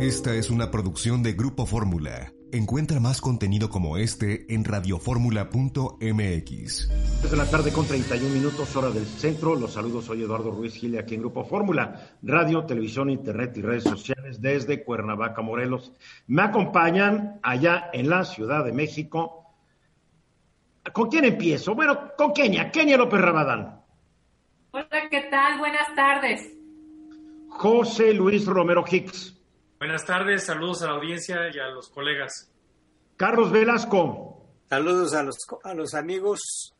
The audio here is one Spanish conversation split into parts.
Esta es una producción de Grupo Fórmula. Encuentra más contenido como este en radioformula.mx. de la tarde con 31 minutos, hora del centro. Los saludos, soy Eduardo Ruiz Gile aquí en Grupo Fórmula, radio, televisión, internet y redes sociales desde Cuernavaca, Morelos. Me acompañan allá en la Ciudad de México. ¿Con quién empiezo? Bueno, con Kenia, Kenia López Rabadán. Hola, ¿qué tal? Buenas tardes. José Luis Romero Hicks. Buenas tardes, saludos a la audiencia y a los colegas. Carlos Velasco. Saludos a los, a los amigos,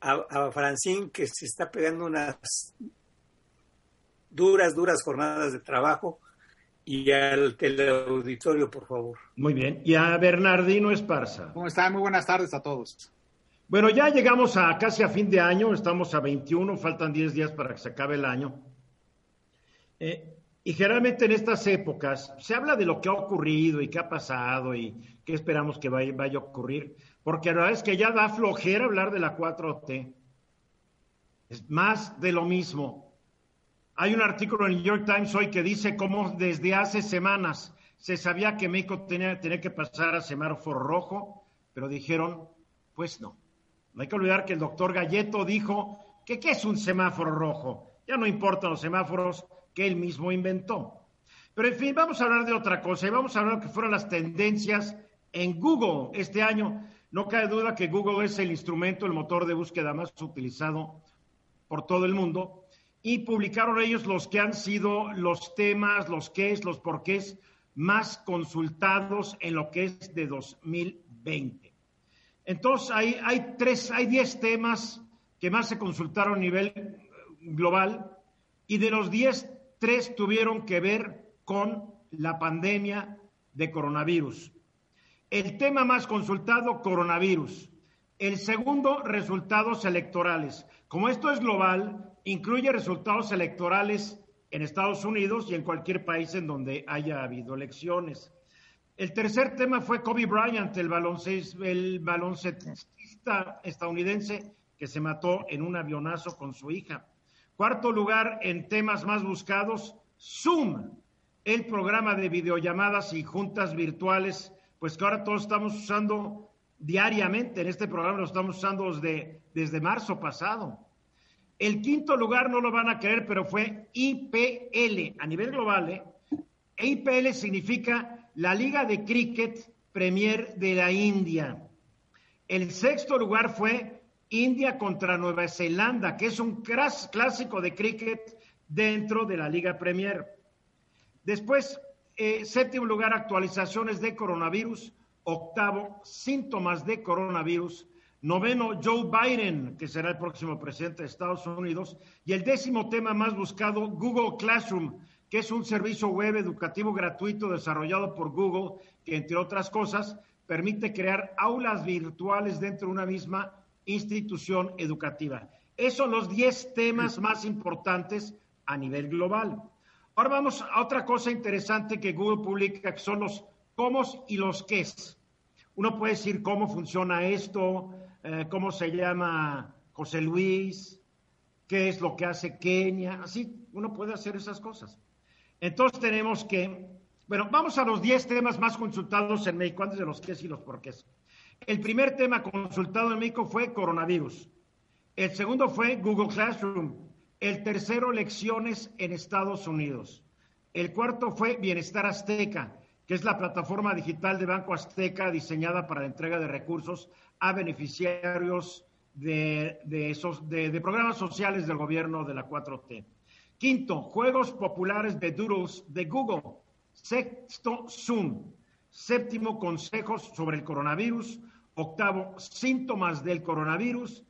a, a Francín que se está pegando unas duras, duras jornadas de trabajo y al teleauditorio, por favor. Muy bien. Y a Bernardino Esparza. ¿Cómo están? Muy buenas tardes a todos. Bueno, ya llegamos a casi a fin de año, estamos a 21, faltan 10 días para que se acabe el año. Eh, y generalmente en estas épocas se habla de lo que ha ocurrido y qué ha pasado y qué esperamos que vaya, a ocurrir, porque la verdad es que ya da flojera hablar de la 4T. Es más de lo mismo. Hay un artículo en el New York Times hoy que dice cómo desde hace semanas se sabía que México tenía, tenía que pasar a semáforo rojo, pero dijeron, pues no. No hay que olvidar que el doctor Galleto dijo que qué es un semáforo rojo. Ya no importan los semáforos, que él mismo inventó. Pero en fin, vamos a hablar de otra cosa y vamos a hablar de lo que fueron las tendencias en Google este año. No cabe duda que Google es el instrumento, el motor de búsqueda más utilizado por todo el mundo y publicaron ellos los que han sido los temas, los qués, los porqués más consultados en lo que es de 2020. Entonces, hay, hay tres, hay diez temas que más se consultaron a nivel global y de los diez tres tuvieron que ver con la pandemia de coronavirus. El tema más consultado, coronavirus. El segundo, resultados electorales. Como esto es global, incluye resultados electorales en Estados Unidos y en cualquier país en donde haya habido elecciones. El tercer tema fue Kobe Bryant, el, el baloncestista estadounidense que se mató en un avionazo con su hija. Cuarto lugar en temas más buscados, Zoom, el programa de videollamadas y juntas virtuales, pues que ahora todos estamos usando diariamente. En este programa lo estamos usando desde, desde marzo pasado. El quinto lugar no lo van a creer, pero fue IPL a nivel global. ¿eh? IPL significa la Liga de Cricket Premier de la India. El sexto lugar fue India contra Nueva Zelanda, que es un clásico de cricket dentro de la Liga Premier. Después, eh, séptimo lugar, actualizaciones de coronavirus. Octavo, síntomas de coronavirus. Noveno, Joe Biden, que será el próximo presidente de Estados Unidos. Y el décimo tema más buscado, Google Classroom, que es un servicio web educativo gratuito desarrollado por Google, que entre otras cosas permite crear aulas virtuales dentro de una misma institución educativa. Esos son los 10 temas más importantes a nivel global. Ahora vamos a otra cosa interesante que Google publica, que son los cómo y los qué. Uno puede decir cómo funciona esto, eh, cómo se llama José Luis, qué es lo que hace Kenia, así uno puede hacer esas cosas. Entonces tenemos que, bueno, vamos a los 10 temas más consultados en México, antes de los qué y los porqués. El primer tema consultado en México fue coronavirus. El segundo fue Google Classroom. El tercero, elecciones en Estados Unidos. El cuarto fue Bienestar Azteca, que es la plataforma digital de Banco Azteca diseñada para la entrega de recursos a beneficiarios de, de, programas sociales del gobierno de la 4T. Quinto, juegos populares de Doodles de Google. Sexto, Zoom. Séptimo, consejos sobre el coronavirus. Octavo, síntomas del coronavirus.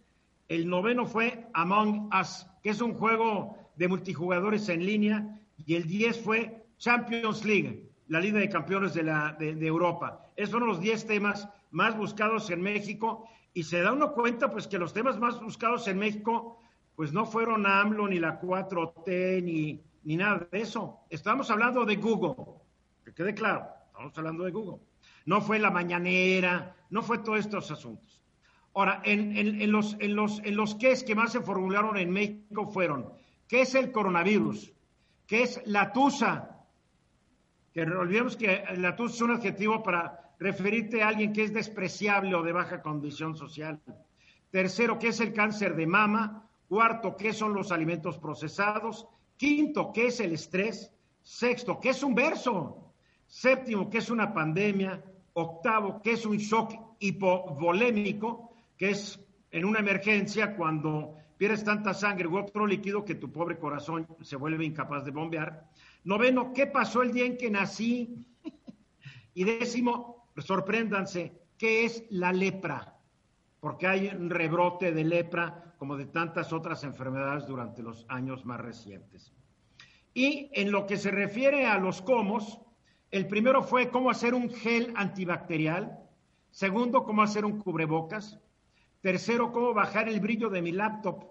El noveno fue Among Us, que es un juego de multijugadores en línea. Y el diez fue Champions League, la Liga de Campeones de, la, de, Europa. Esos son los diez temas más buscados en México. Y se da uno cuenta, pues, que los temas más buscados en México, pues no fueron AMLO, ni la 4T, ni, ni nada de eso. Estamos hablando de Google, que quede claro. Estamos hablando de Google. No fue la mañanera, no fue todos estos asuntos. Ahora, en, los, qué es que más se formularon en México fueron, ¿qué es el coronavirus? ¿Qué es la tusa? que olvidemos que la tos es un adjetivo para referirte a alguien que es despreciable o de baja condición social. Tercero, ¿qué es el cáncer de mama? Cuarto, ¿qué son los alimentos procesados? Quinto, ¿qué es el estrés? Sexto, ¿qué es un verso? Séptimo, ¿qué es una pandemia? Octavo, ¿qué es un shock hipovolémico? Que es en una emergencia cuando pierdes tanta sangre u otro líquido que tu pobre corazón se vuelve incapaz de bombear. Noveno, ¿qué pasó el día en que nací? y décimo, sorpréndanse, ¿qué es la lepra? Porque hay un rebrote de lepra como de tantas otras enfermedades durante los años más recientes. Y en lo que se refiere a los cómo, el primero fue cómo hacer un gel antibacterial, segundo, cómo hacer un cubrebocas, tercero, cómo bajar el brillo de mi laptop,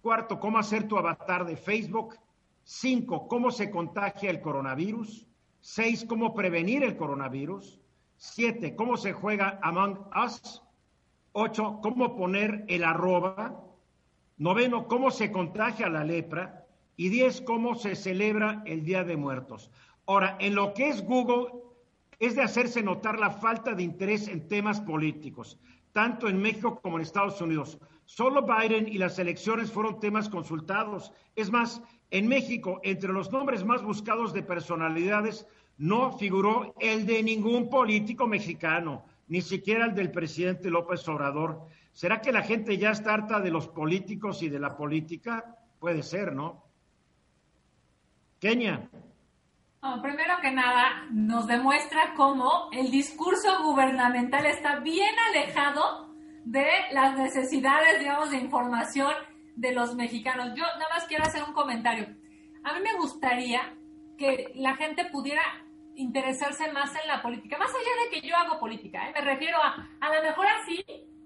cuarto, cómo hacer tu avatar de Facebook, cinco, cómo se contagia el coronavirus, seis, cómo prevenir el coronavirus, siete, cómo se juega Among Us, ocho, cómo poner el arroba, noveno, cómo se contagia la lepra, y diez, cómo se celebra el Día de Muertos. Ahora, en lo que es Google, es de hacerse notar la falta de interés en temas políticos, tanto en México como en Estados Unidos. Solo Biden y las elecciones fueron temas consultados. Es más, en México, entre los nombres más buscados de personalidades, no figuró el de ningún político mexicano, ni siquiera el del presidente López Obrador. ¿Será que la gente ya está harta de los políticos y de la política? Puede ser, ¿no? Kenia. Primero que nada, nos demuestra cómo el discurso gubernamental está bien alejado de las necesidades, digamos, de información de los mexicanos. Yo nada más quiero hacer un comentario. A mí me gustaría que la gente pudiera interesarse más en la política, más allá de que yo hago política, ¿eh? me refiero a, a lo mejor así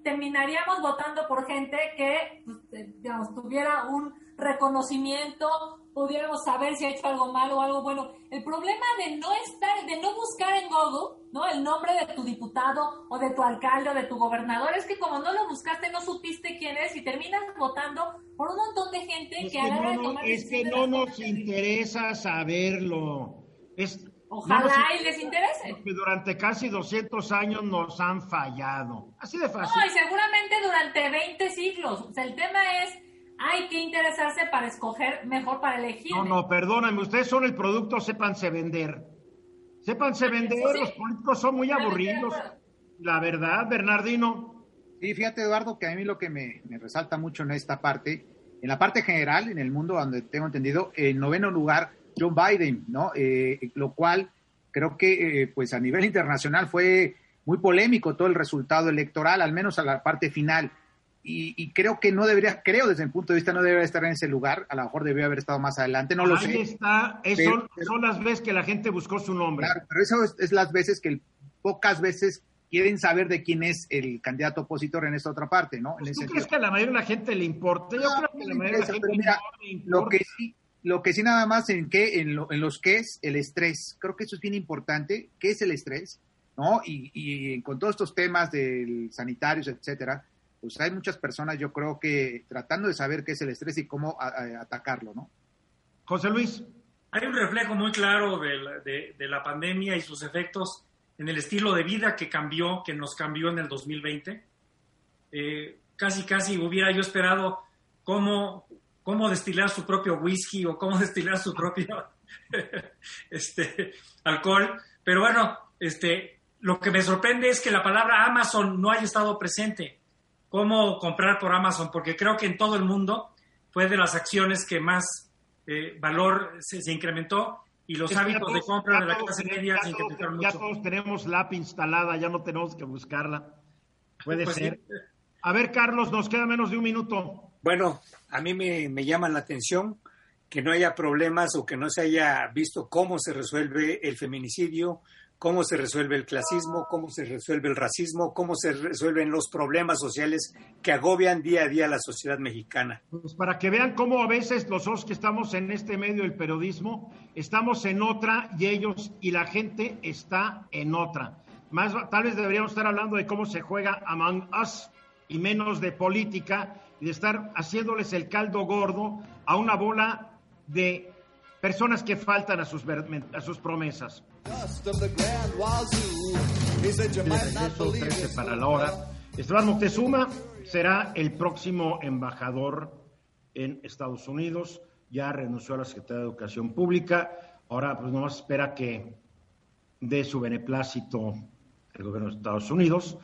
terminaríamos votando por gente que, pues, eh, digamos, tuviera un reconocimiento, pudiéramos saber si ha hecho algo malo o algo bueno. El problema de no estar, de no buscar en Google, ¿no? El nombre de tu diputado o de tu alcalde o de tu gobernador es que como no lo buscaste, no supiste quién es y terminas votando por un montón de gente Es que, que a la hora de no, tomar es que no nos interesa saberlo. Es, Ojalá no y les interese. Porque durante casi 200 años nos han fallado. Así de fácil. No, y seguramente durante 20 siglos. O sea, el tema es, hay que interesarse para escoger mejor, para elegir. No, no, perdóname, ustedes son el producto, sépanse vender. Sépanse vender, sí. los políticos son muy aburridos. La verdad, Bernardino. Y fíjate, Eduardo, que a mí lo que me, me resalta mucho en esta parte, en la parte general, en el mundo donde tengo entendido, en noveno lugar, John Biden, ¿no? Eh, lo cual creo que, eh, pues a nivel internacional fue muy polémico todo el resultado electoral, al menos a la parte final. Y, y creo que no debería, creo desde mi punto de vista, no debería estar en ese lugar. A lo mejor debió haber estado más adelante, no lo Ahí sé. está, es- Pero- son, son las veces que la gente buscó su nombre. Claro, pero eso es, es las veces que el- pocas veces quieren saber de quién es el candidato opositor en esta otra parte, ¿no? En Pues, ese ¿Tú crees sentido. que a la mayoría de la gente le importa? Yo No, creo que a la mayoría de la gente mira, no le importa. Lo que sí, lo que sí nada más en qué, en, lo- en los que es el estrés. Creo que eso es bien importante. ¿Qué es el estrés? ¿No? Y, y con todos estos temas del sanitarios, etcétera, pues hay muchas personas, yo creo que tratando de saber qué es el estrés y cómo a- a- atacarlo, ¿no? José Luis, Hay un reflejo muy claro de la, de- de la pandemia y sus efectos en el estilo de vida que cambió, que nos cambió en el 2020. Eh, casi, casi hubiera yo esperado cómo, cómo destilar su propio whisky o cómo destilar su propio este, alcohol. Pero bueno, este, lo que me sorprende es que la palabra Amazon no haya estado presente. ¿Cómo comprar por Amazon? Porque creo que en todo el mundo fue de las acciones que más eh, valor se, se incrementó y los Es ya hábitos de compra ya de la clase media ya se incrementaron Ya mucho. todos tenemos la app instalada, ya no tenemos que buscarla. Puede Pues sí. ser. A ver, Carlos, nos queda menos de un minuto. Bueno, a mí me, me llama la atención que no haya problemas o que no se haya visto cómo se resuelve el feminicidio, cómo se resuelve el clasismo, cómo se resuelve el racismo, cómo se resuelven los problemas sociales que agobian día a día a la sociedad mexicana. Pues para que vean cómo a veces los dos que estamos en este medio del periodismo estamos en otra y ellos y la gente está en otra. Más tal vez deberíamos estar hablando de cómo se juega Among Us y menos de política y de estar haciéndoles el caldo gordo a una bola de personas que faltan a sus, a sus promesas. para la hora. Esteban Moctezuma será el próximo embajador en Estados Unidos. Ya renunció a la Secretaría de Educación Pública. Ahora, pues nomás espera que dé su beneplácito el gobierno de Estados Unidos.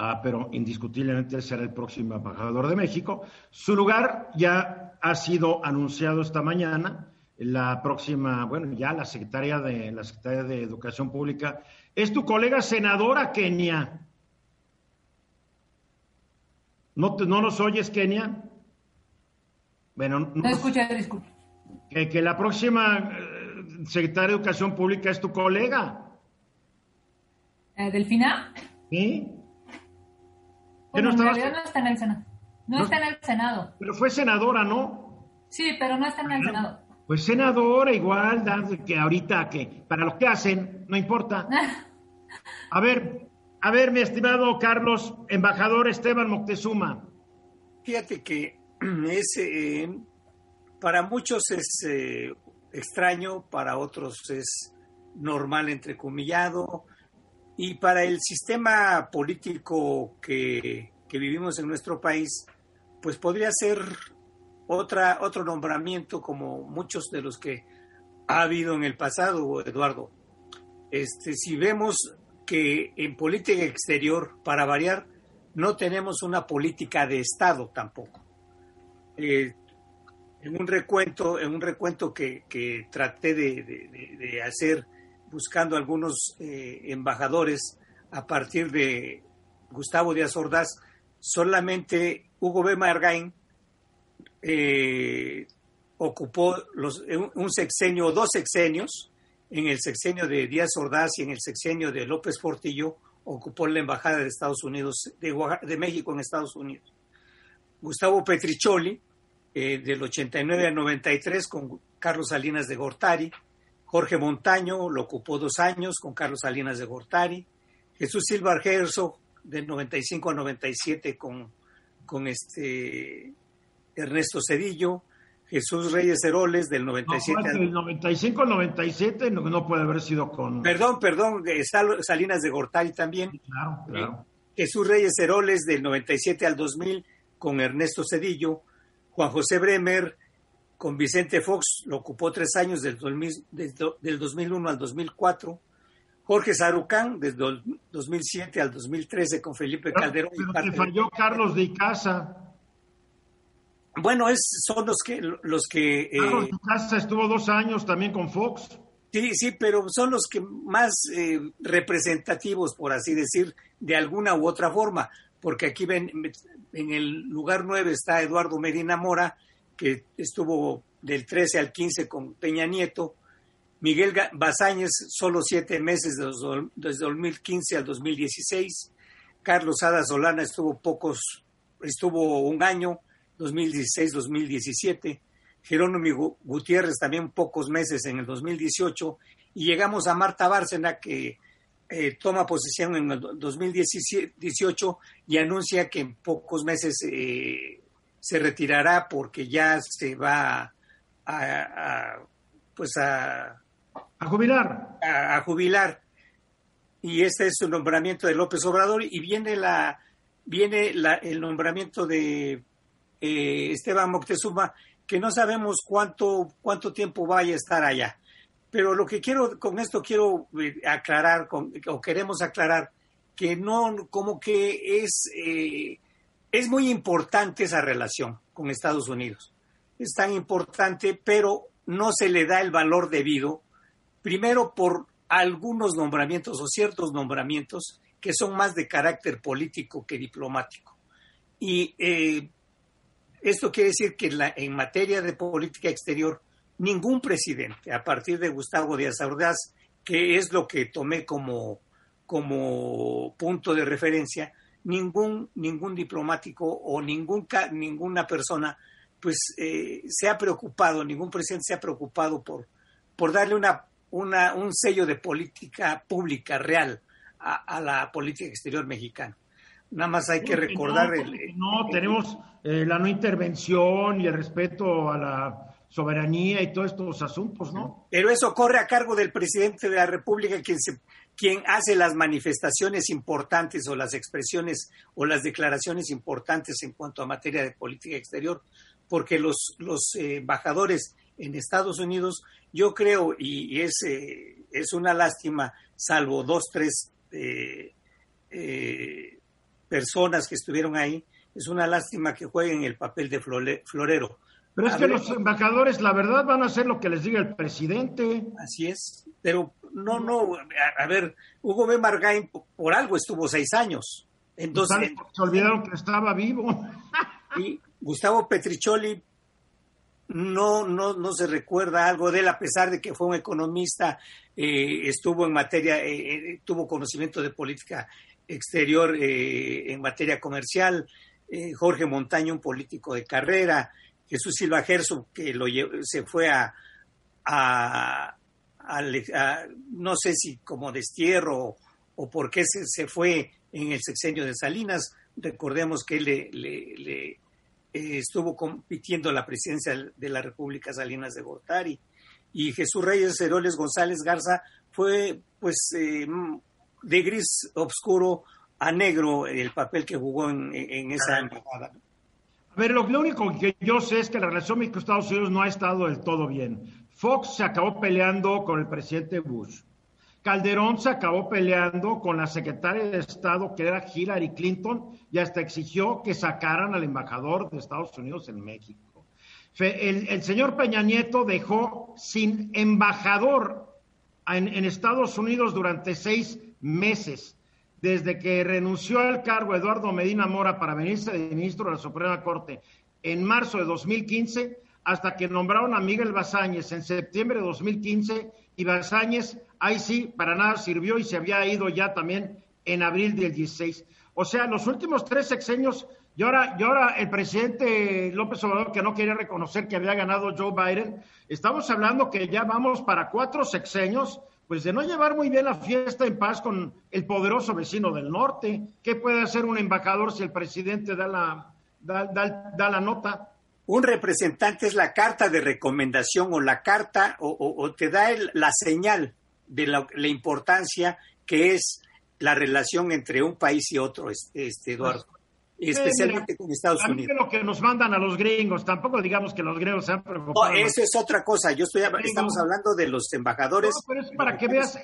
Ah, pero indiscutiblemente él será el próximo embajador de México. Su lugar ya ha sido anunciado esta mañana. La próxima, bueno, ya la secretaria de la secretaria de Educación Pública es tu colega senadora Kenia. ¿No, no nos oyes, Kenia? Bueno, no, no escucha, disculpe. Que, que, la próxima eh, secretaria de Educación Pública es tu colega. Eh, ¿Delfina? Sí. No, no está en el Senado. No, está en el Senado. Pero fue senadora, ¿no? Sí, pero no está en el Senado. Pues senadora igual, que ahorita que para lo que hacen, no importa. A ver, a ver, mi estimado Carlos, embajador Esteban Moctezuma. Fíjate que es, eh, para muchos es eh, extraño, para otros es normal, entrecomillado, y para el sistema político que, que vivimos en nuestro país, pues podría ser otra, otro nombramiento como muchos de los que ha habido en el pasado, Eduardo. Este, si vemos que en política exterior, para variar, no tenemos una política de Estado tampoco. Eh, en un recuento, en un recuento que, traté de, hacer buscando algunos eh, embajadores a partir de Gustavo Díaz Ordaz, solamente Hugo B. Margain eh, ocupó un sexenio o dos sexenios, en el sexenio de Díaz Ordaz y en el sexenio de López Portillo, ocupó la embajada de Estados Unidos, de, México en Estados Unidos. Gustavo Petricholi, eh, del 89 al 93, con Carlos Salinas de Gortari. Jorge Montaño lo ocupó dos años con Carlos Salinas de Gortari. Jesús Silva Herzog, del 95 al 97, con, con este Ernesto Cedillo, Jesús Reyes Heroles del 97 no, del 95 al 97 no, no, puede haber sido con Perdón, perdón, Salinas de Gortari también. claro, claro. Jesús Reyes Heroles del 97 al 2000 con Ernesto Cedillo, Juan José Bremer con Vicente Fox, lo ocupó tres años del, 2001 al 2004. Jorge Sarucán desde 2007 al 2013 con Felipe Calderón. Pero te falló Carlos de Icaza. Bueno, es, son los que... Los que Carlos eh, Casa estuvo dos años también con Fox. Sí, sí, pero son los que más eh, representativos, por así decir, de alguna u otra forma, porque aquí ven, en el lugar 9 está Eduardo Medina Mora, que estuvo del 13 al 15 con Peña Nieto, Miguel Bazáñez solo siete meses desde 2015 al 2016, Carlos Ada Solana estuvo pocos, estuvo un año, 2016-2017, Jerónimo Gutiérrez también pocos meses en el 2018 y llegamos a Marta Bárcena que eh, toma posesión en el 2018 y anuncia que en pocos meses eh, se retirará porque ya se va a, pues a, a jubilar. A, jubilar. Y este es el nombramiento de López Obrador y viene la viene la, el nombramiento de eh, Esteban Moctezuma, que no sabemos cuánto, cuánto tiempo vaya a estar allá. Pero lo que quiero, con esto quiero eh, aclarar, o queremos aclarar, que no, como que es, eh, es muy importante esa relación con Estados Unidos. Es tan importante, pero no se le da el valor debido, primero por algunos nombramientos o ciertos nombramientos que son más de carácter político que diplomático. Y esto quiere decir que en materia de política exterior, ningún presidente, a partir de Gustavo Díaz Ordaz, que es lo que tomé como, como punto de referencia, ningún, ningún diplomático o ningún, ninguna persona pues eh, se ha preocupado, ningún presidente se ha preocupado por, por darle una, una, un sello de política pública real a la política exterior mexicana. Nada más hay que recordar no, el, no tenemos eh, la no intervención y el respeto a la soberanía y todos estos asuntos, ¿no? Pero eso corre a cargo del presidente de la República, quien, se, quien hace las manifestaciones importantes o las expresiones o las declaraciones importantes en cuanto a materia de política exterior, porque los, los eh, embajadores en Estados Unidos, yo creo, y, es, eh, es una lástima, salvo dos, tres eh, personas que estuvieron ahí, es una lástima que jueguen el papel de florero pero es que los embajadores, la verdad, van a hacer lo que les diga el presidente. Así es. Pero no, no, a, ver, Hugo B. Margain por algo estuvo seis años. Entonces, se olvidaron que estaba vivo. y Gustavo Petricholi no, no, no se recuerda algo de él, a pesar de que fue un economista, eh, estuvo en materia, eh, eh, tuvo conocimiento de política exterior en materia comercial. Jorge Montaño, un político de carrera. Jesús Silva Gerso, que lo se fue a, a, no sé si como destierro o por qué se, se, fue en el sexenio de Salinas. Recordemos que le, le, eh, estuvo compitiendo la presidencia de la República Salinas de Gortari. Y Jesús Reyes Heroles González Garza fue, pues, eh, de gris oscuro a negro el papel que jugó en, en esa embajada. Pero lo, único que yo sé es que la relación México-Estados Unidos no ha estado del todo bien. Fox se acabó peleando con el presidente Bush. Calderón se acabó peleando con la secretaria de Estado, que era Hillary Clinton, y hasta exigió que sacaran al embajador de Estados Unidos en México. El, señor Peña Nieto dejó sin embajador en Estados Unidos durante seis meses desde que renunció al cargo Eduardo Medina Mora para venirse de ministro de la Suprema Corte en marzo de 2015, hasta que nombraron a Miguel Bazáñez en septiembre de 2015, y Bazáñez ahí sí, para nada sirvió y se había ido ya también en abril del 16. O sea, los últimos tres sexenios, y ahora, y ahora el presidente López Obrador, que no quería reconocer que había ganado Joe Biden, estamos hablando que ya vamos para cuatro sexenios pues de no llevar muy bien la fiesta en paz con el poderoso vecino del norte. ¿Qué puede hacer un embajador si el presidente da la, da, la nota? Un representante es la carta de recomendación o la carta o, te da la señal de la, importancia que es la relación entre un país y otro, este, Eduardo especialmente con Estados Unidos. lo que nos mandan a los gringos, tampoco digamos que los gringos se han preocupado. No, eso es otra cosa. Yo estoy, estamos hablando de los embajadores. No, pero es para que veas,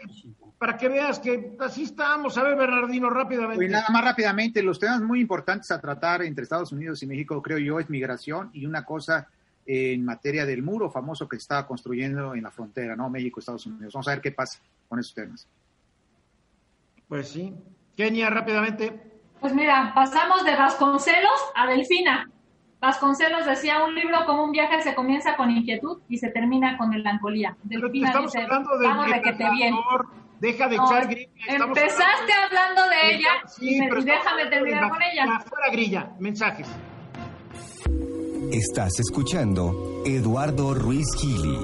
para que veas que así estamos. A ver, Bernardino, rápidamente. Y nada más rápidamente, los temas muy importantes a tratar entre Estados Unidos y México, creo yo, es migración y una cosa en materia del muro famoso que se estaba construyendo en la frontera, ¿no? México-Estados Unidos. Vamos a ver qué pasa con esos temas. Pues sí. Kenia, rápidamente. Pues mira, pasamos de Vasconcelos a Delfina. Vasconcelos decía, un libro como un viaje se comienza con inquietud y se termina con melancolía. Delfina estamos hablando de vamos, te bien. Deja de echar grilla. Empezaste hablando, de ella y, déjame terminar con ella. Fuera grilla, mensajes. Estás escuchando Eduardo Ruiz Gili.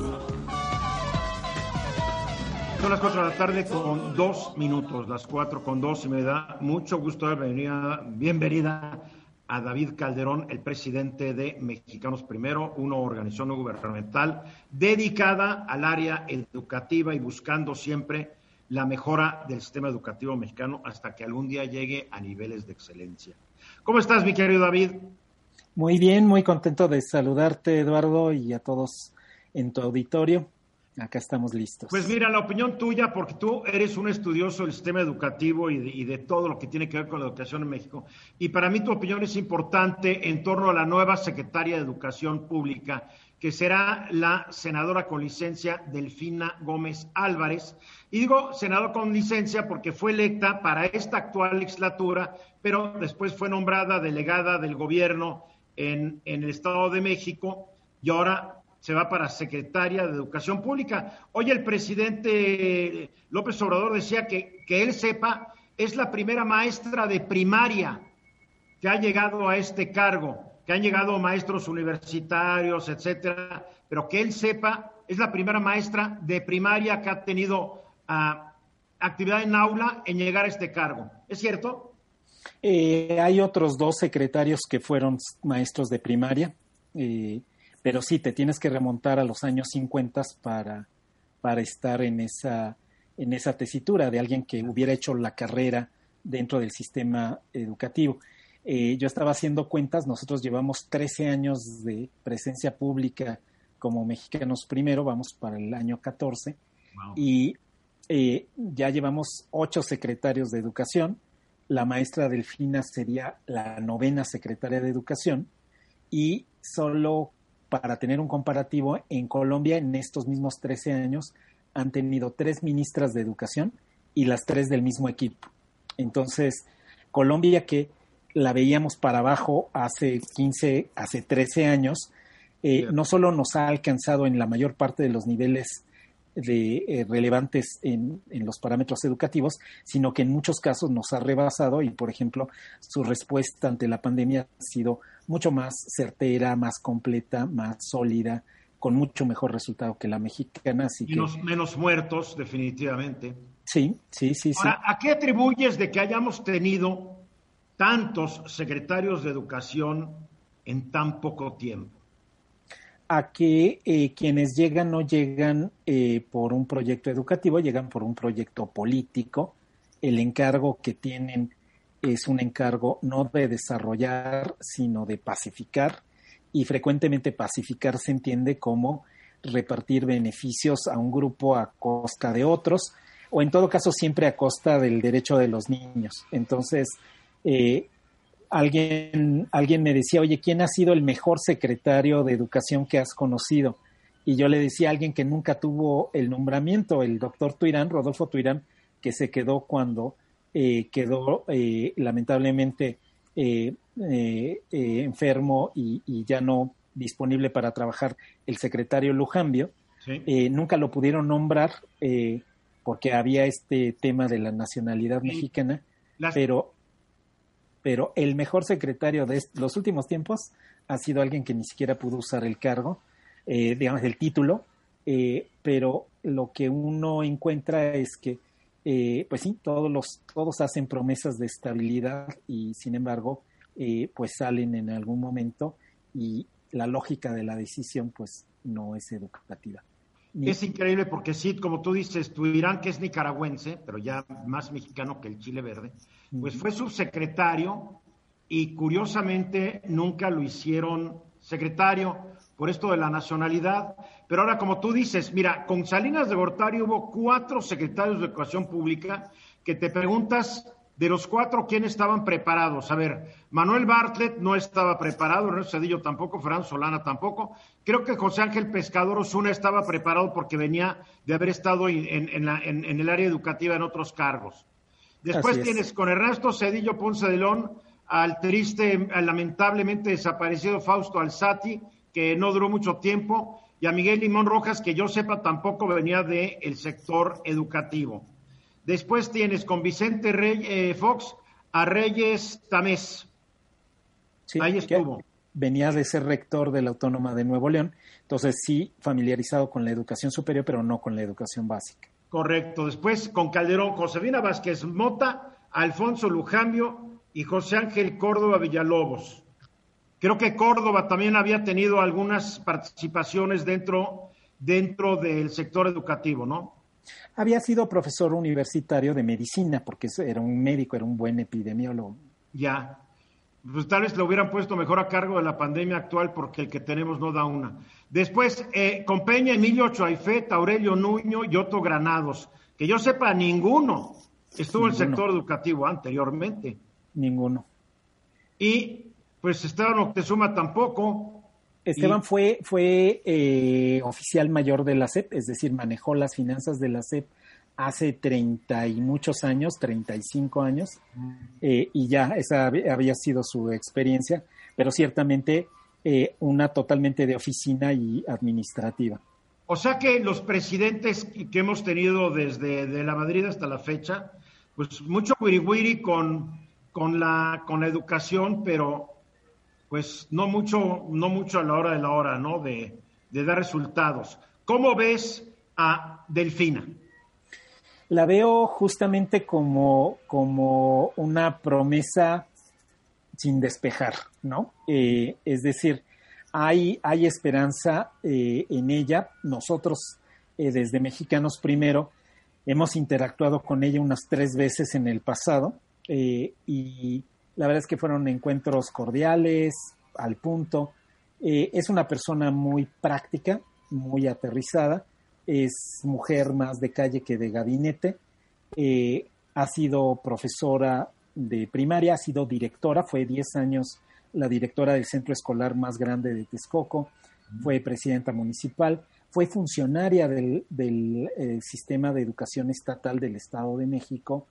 Son las cuatro de la tarde con dos minutos, las cuatro con dos, y me da mucho gusto dar bienvenida, bienvenida a David Calderón, el presidente de Mexicanos Primero, una organización no gubernamental dedicada al área educativa y buscando siempre la mejora del sistema educativo mexicano hasta que algún día llegue a niveles de excelencia. ¿Cómo estás, mi querido David? Muy bien, muy contento de saludarte, Eduardo, y a todos en tu auditorio. Acá estamos listos. Pues mira, la opinión tuya, porque tú eres un estudioso del sistema educativo y de, todo lo que tiene que ver con la educación en México. Y para mí tu opinión es importante en torno a la nueva secretaria de Educación Pública, que será la senadora con licencia Delfina Gómez Álvarez. Y digo senadora con licencia porque fue electa para esta actual legislatura, pero después fue nombrada delegada del gobierno en, en el Estado de México y ahora se va para secretaria de Educación Pública. Hoy el presidente López Obrador decía que, que él sepa, es la primera maestra de primaria que ha llegado a este cargo, que han llegado maestros universitarios, etcétera, pero que él sepa, es la primera maestra de primaria que ha tenido ah, actividad en aula en llegar a este cargo. ¿Es cierto? Eh, hay otros dos secretarios que fueron maestros de primaria. Eh, pero sí, te tienes que remontar a los años 50 para, para estar en esa, en esa tesitura de alguien que hubiera hecho la carrera dentro del sistema educativo. Eh, yo estaba haciendo cuentas, nosotros llevamos 13 años de presencia pública como mexicanos primero, vamos para el año 14, y eh, ya llevamos ocho secretarios de educación. La maestra Delfina sería la novena secretaria de educación y solo para tener un comparativo, en Colombia en estos mismos 13 años han tenido tres ministras de educación y las tres del mismo equipo. Entonces, Colombia que la veíamos para abajo hace 15, hace 13 años, eh, no solo nos ha alcanzado en la mayor parte de los niveles de, eh, relevantes en, en, los parámetros educativos, sino que en muchos casos nos ha rebasado y, por ejemplo, su respuesta ante la pandemia ha sido mucho más certera, más completa, más sólida, con mucho mejor resultado que la mexicana. Así menos, menos muertos, definitivamente. Sí, sí, sí, sí. ¿A qué atribuyes de que hayamos tenido tantos secretarios de educación en tan poco tiempo? a que eh, quienes llegan no llegan eh, por un proyecto educativo, llegan por un proyecto político. El encargo que tienen es un encargo no de desarrollar, sino de pacificar. Y frecuentemente pacificar se entiende como repartir beneficios a un grupo a costa de otros, o en todo caso siempre a costa del derecho de los niños. Entonces, eh, alguien, alguien me decía, oye, ¿quién ha sido el mejor secretario de educación que has conocido? Y yo le decía a alguien que nunca tuvo el nombramiento, el doctor Tuirán, Rodolfo Tuirán, que se quedó cuando eh, quedó eh, lamentablemente eh, enfermo y, ya no disponible para trabajar el secretario Lujambio. nunca lo pudieron nombrar porque había este tema de la nacionalidad mexicana, pero pero el mejor secretario de los últimos tiempos ha sido alguien que ni siquiera pudo usar el cargo, eh, digamos, el título, eh, pero lo que uno encuentra es que, eh, pues sí, todos, los, todos hacen promesas de estabilidad y sin embargo, pues salen en algún momento y la lógica de la decisión, pues no es educativa. Es increíble porque sí, como tú dices, tu Irán, que es nicaragüense, pero ya más mexicano que el Chile Verde, pues fue subsecretario y curiosamente nunca lo hicieron secretario por esto de la nacionalidad. Pero ahora, como tú dices, mira, con Salinas de Gortari hubo cuatro secretarios de Educación Pública que te preguntas de los cuatro, ¿quién estaban preparados? A ver, Manuel Bartlett no estaba preparado, Ernesto Cedillo tampoco, Fran Solana tampoco. Creo que José Ángel Pescador Osuna estaba preparado porque venía de haber estado en, el área educativa en otros cargos. Después tienes con Ernesto Cedillo Ponce de León al triste, al lamentablemente desaparecido Fausto Alzati, que no duró mucho tiempo, y a Miguel Limón Rojas, que yo sepa tampoco venía del sector educativo. Después tienes con Vicente Rey, eh, Fox a Reyes Tamés. Ahí estuvo. Venía de ser rector de la Autónoma de Nuevo León, entonces sí familiarizado con la educación superior, pero no con la educación básica. Correcto. Después con Calderón, Josefina Vázquez Mota, Alfonso Lujambio y José Ángel Córdoba Villalobos. Creo que Córdoba también había tenido algunas participaciones dentro, dentro del sector educativo, ¿no? Había sido profesor universitario de medicina, porque era un médico, era un buen epidemiólogo. Ya. Pues tal vez lo hubieran puesto mejor a cargo de la pandemia actual, porque el que tenemos no da una. Después, eh, con Peña, Emilio Choaifet, Aurelio Nuño y Otto Granados. Que yo sepa, ninguno estuvo en el sector educativo anteriormente. Ninguno. Y pues Esteban Octezuma tampoco. Esteban fue, fue eh, oficial mayor de la SEP, es decir, manejó las finanzas de la SEP hace treinta y muchos años, treinta y cinco años, eh, y ya esa había sido su experiencia, pero ciertamente eh, una totalmente de oficina y administrativa. O sea que los presidentes que hemos tenido desde de la Madrid hasta la fecha, pues mucho wiri con, con, la, con la educación, pero pues no mucho, no mucho a la hora de la hora, ¿no? De, dar resultados. ¿Cómo ves a Delfina? La veo justamente como, como una promesa sin despejar, ¿no? Eh, es decir, hay, hay esperanza eh, en ella. Nosotros, eh, desde Mexicanos Primero, hemos interactuado con ella unas tres veces en el pasado eh, y la verdad es que fueron encuentros cordiales, al punto. es una persona muy práctica, muy aterrizada, es mujer más de calle que de gabinete, ha sido profesora de primaria, ha sido directora, fue 10 años la directora del centro escolar más grande de Texcoco, fue presidenta municipal, fue funcionaria del, eh, sistema de educación estatal del Estado de México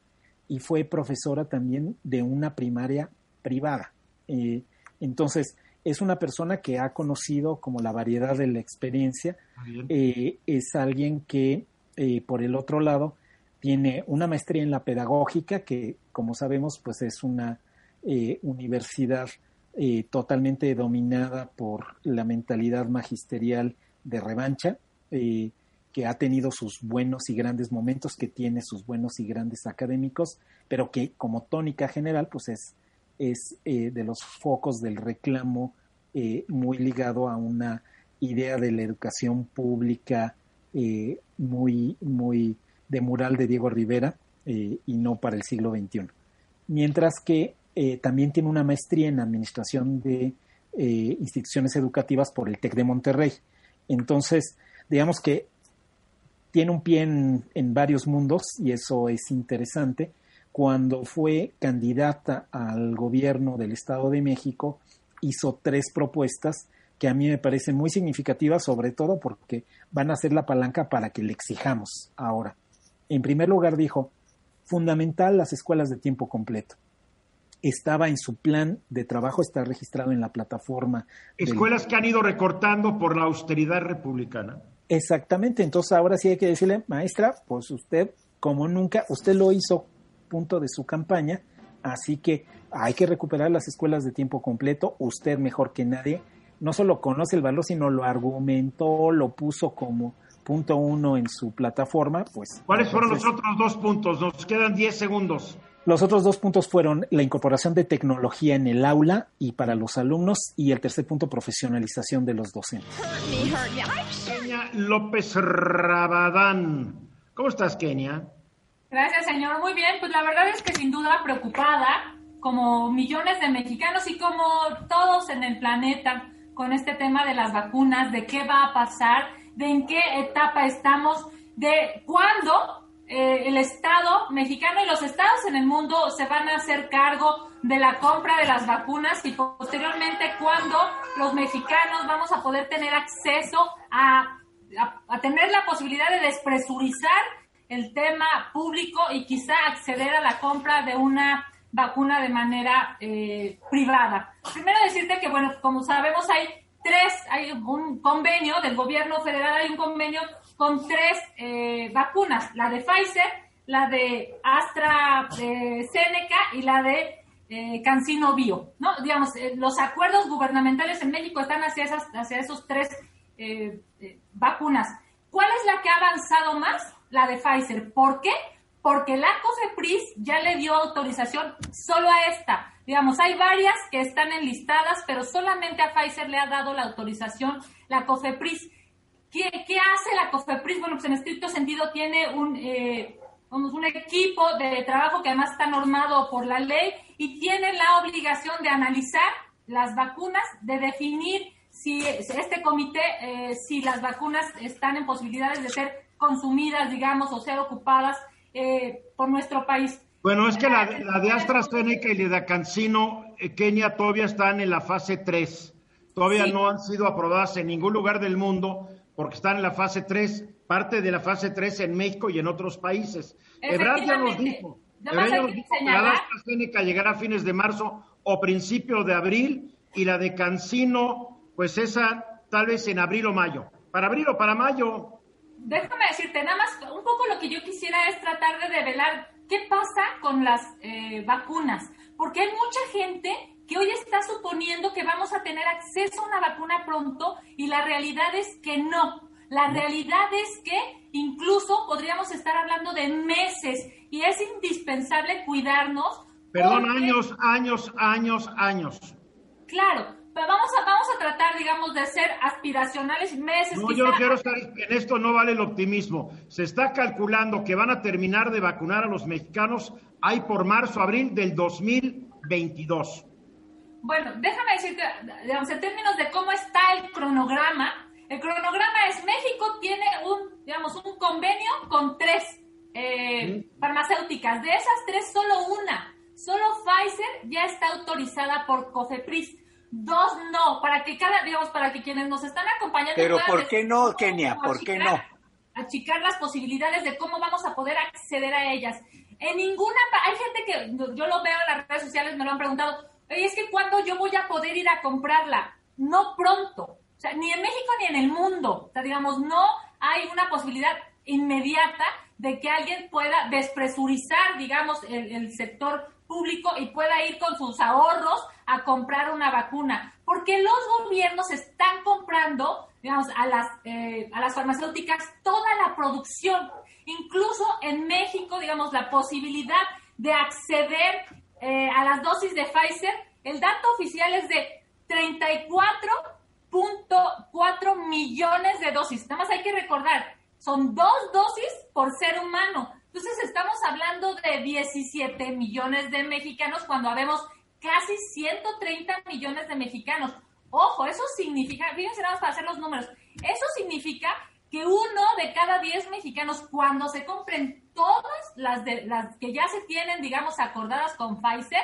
y fue profesora también de una primaria privada. Eh, entonces, es una persona que ha conocido como la variedad de la experiencia, eh, es alguien que, por el otro lado, tiene una maestría en la pedagógica, que como sabemos, pues es una universidad eh, totalmente dominada por la mentalidad magisterial de revancha, eh, que ha tenido sus buenos y grandes momentos, que tiene sus buenos y grandes académicos, pero que como tónica general, pues es, es eh, de los focos del reclamo muy ligado a una idea de la educación pública muy, muy de mural de Diego Rivera y no para el siglo XXI. Mientras que eh, también tiene una maestría en Administración de eh, Instituciones Educativas por el TEC de Monterrey. Entonces, digamos que tiene un pie en, varios mundos y eso es interesante. Cuando fue candidata al gobierno del Estado de México, hizo tres propuestas que a mí me parecen muy significativas, sobre todo porque van a ser la palanca para que le exijamos ahora. En primer lugar, dijo, fundamental las escuelas de tiempo completo estaba en su plan de trabajo, está registrado en la plataforma. Escuelas que han ido recortando por la austeridad republicana. Exactamente, entonces ahora sí hay que decirle, maestra, pues usted, como nunca, usted lo hizo punto de su campaña, así que hay que recuperar las escuelas de tiempo completo, usted mejor que nadie, no solo conoce el valor, sino lo argumentó, lo puso como punto uno en su plataforma, pues... ¿Cuáles fueron los otros dos puntos? Nos quedan 10 segundos. Los otros dos puntos fueron la incorporación de tecnología en el aula y para los alumnos y el tercer punto, profesionalización de los docentes. Kenia López Rabadán. ¿Cómo estás, Kenia? Gracias, señor. Muy bien, pues la verdad es que sin duda preocupada, como millones de mexicanos y como todos en el planeta, con este tema de las vacunas, de qué va a pasar, de en qué etapa estamos, de cuándo eh, el Estado mexicano y los estados en el mundo se van a hacer cargo de la compra de las vacunas y posteriormente cuando los mexicanos vamos a poder tener acceso a, a, tener la posibilidad de despresurizar el tema público y quizá acceder a la compra de una vacuna de manera eh, privada. Primero decirte que, bueno, como sabemos, hay tres, hay un convenio del gobierno federal, hay un convenio con tres eh, vacunas, la de Pfizer, la de AstraZeneca y la de eh, CanSino Bio, ¿no? Digamos, eh, los acuerdos gubernamentales en México están hacia, esas, hacia esos tres eh, vacunas. ¿Cuál es la que ha avanzado más? La de Pfizer. ¿Por qué? Porque la COFEPRIS ya le dio autorización solo a esta. Digamos, hay varias que están enlistadas, pero solamente a Pfizer le ha dado la autorización la COFEPRIS. ¿Qué, hace la COFEPRIS? Bueno, pues en estricto sentido tiene un, eh, un equipo de trabajo que además está normado por la ley y tiene la obligación de analizar las vacunas, de definir si este comité, eh, si las vacunas están en posibilidades de ser consumidas, digamos, o ser ocupadas eh, por nuestro país. Bueno, es que la, de AstraZeneca y la de Cancino, Kenia, todavía están en la fase 3. Todavía no han sido aprobadas en ningún lugar del mundo porque están en la fase 3, parte de la fase 3 en México y en otros países. Ebrard ya nos dijo, Ebrard ya nos dijo que la de AstraZeneca llegará a fines de marzo o principio de abril y la de Cancino, pues esa tal vez en abril o mayo. Para abril o para mayo. Déjame decirte, nada más, un poco lo que yo quisiera es tratar de develar qué pasa con las eh, vacunas, porque hay mucha gente que hoy está suponiendo que vamos a tener acceso a una vacuna pronto y la realidad es que no. La realidad es que incluso podríamos estar hablando de meses y es indispensable cuidarnos. Perdón, años, años, años, años. Claro, vamos a, vamos a tratar, digamos, de ser aspiracionales meses. No, yo quiero estar en esto, no vale el optimismo. Se está calculando que van a terminar de vacunar a los mexicanos ahí por marzo, abril del 2022. Bueno, déjame decirte, digamos, en términos de cómo está el cronograma, el cronograma es México tiene un, digamos, un convenio con tres eh, farmacéuticas. De esas tres, solo una, solo Pfizer ya está autorizada por COFEPRIS. Dos no, para que cada, digamos, para que quienes nos están acompañando. Pero ¿por qué no, Kenia? ¿Por qué no? Achicar las posibilidades de cómo vamos a poder acceder a ellas. En ninguna, hay gente que yo lo veo en las redes sociales, me lo han preguntado, es que cuando yo voy a poder ir a comprarla, no pronto, o sea, ni en México ni en el mundo, o sea, digamos, no hay una posibilidad inmediata de que alguien pueda despresurizar, digamos, el, sector público y pueda ir con sus ahorros a comprar una vacuna, porque los gobiernos están comprando, digamos, a las, eh, a las farmacéuticas toda la producción, incluso en México, digamos, la posibilidad de acceder eh, a las dosis de Pfizer, el dato oficial es de 34.4 millones de dosis. Nada más hay que recordar, son dos dosis por ser humano. Entonces estamos hablando de 17 millones de mexicanos cuando habemos casi 130 millones de mexicanos. Ojo, eso significa, fíjense nada más para hacer los números, eso significa que uno de cada 10 mexicanos, cuando se compren todas las, de, las que ya se tienen, digamos, acordadas con Pfizer,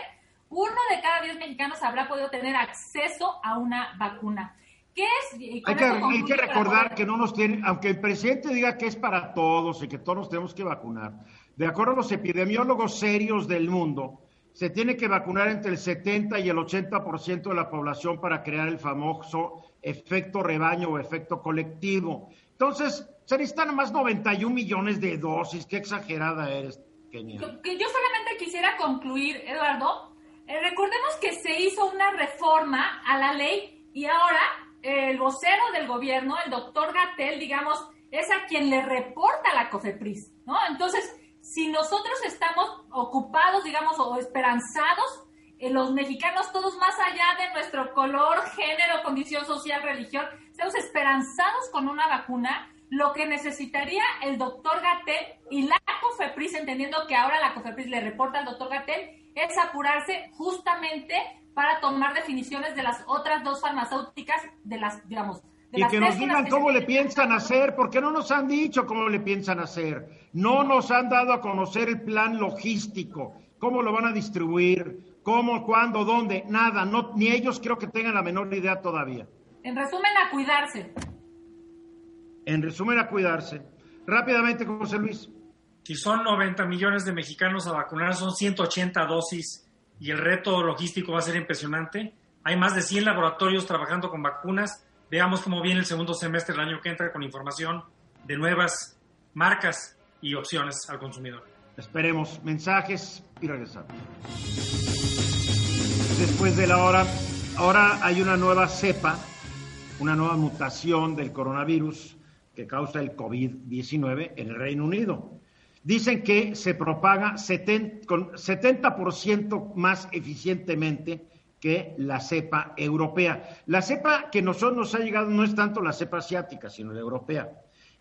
uno de cada 10 mexicanos habrá podido tener acceso a una vacuna. ¿Qué es? Hay que, hay que recordar que no nos tiene, aunque el presidente diga que es para todos y que todos nos tenemos que vacunar, de acuerdo a los epidemiólogos serios del mundo, se tiene que vacunar entre el 70 y el 80% de la población para crear el famoso efecto rebaño o efecto colectivo. Entonces, se necesitan más 91 millones de dosis. Qué exagerada eres, Kenia. Yo, solamente quisiera concluir, Eduardo. Eh, recordemos que se hizo una reforma a la ley y ahora el vocero del gobierno, el doctor Gatel, digamos, es a quien le reporta la COFEPRIS, ¿no? Entonces, si nosotros estamos ocupados, digamos, o esperanzados, los mexicanos, todos más allá de nuestro color, género, condición social, religión, estamos esperanzados con una vacuna, lo que necesitaría el doctor Gatel y la COFEPRIS, entendiendo que ahora la COFEPRIS le reporta al doctor Gatel, es apurarse justamente para tomar definiciones de las otras dos farmacéuticas, de las, digamos, y que nos digan cómo le piensan hacer, porque no nos han dicho cómo le piensan hacer. No nos han dado a conocer el plan logístico, cómo lo van a distribuir, cómo, cuándo, dónde, nada. No, ni ellos creo que tengan la menor idea todavía. En resumen, a cuidarse. En resumen, a cuidarse. Rápidamente, José Luis. Si son 90 millones de mexicanos a vacunar, son 180 dosis y el reto logístico va a ser impresionante. Hay más de 100 laboratorios trabajando con vacunas. Veamos cómo viene el segundo semestre del año que entra con información de nuevas marcas y opciones al consumidor. Esperemos mensajes y regresamos. Después de la hora, ahora hay una nueva cepa una nueva mutación del coronavirus que causa el COVID-19 en el Reino Unido. Dicen que se propaga con 70% más eficientemente que la cepa europea. La cepa que nosotros nos ha llegado no es tanto la cepa asiática, sino la europea.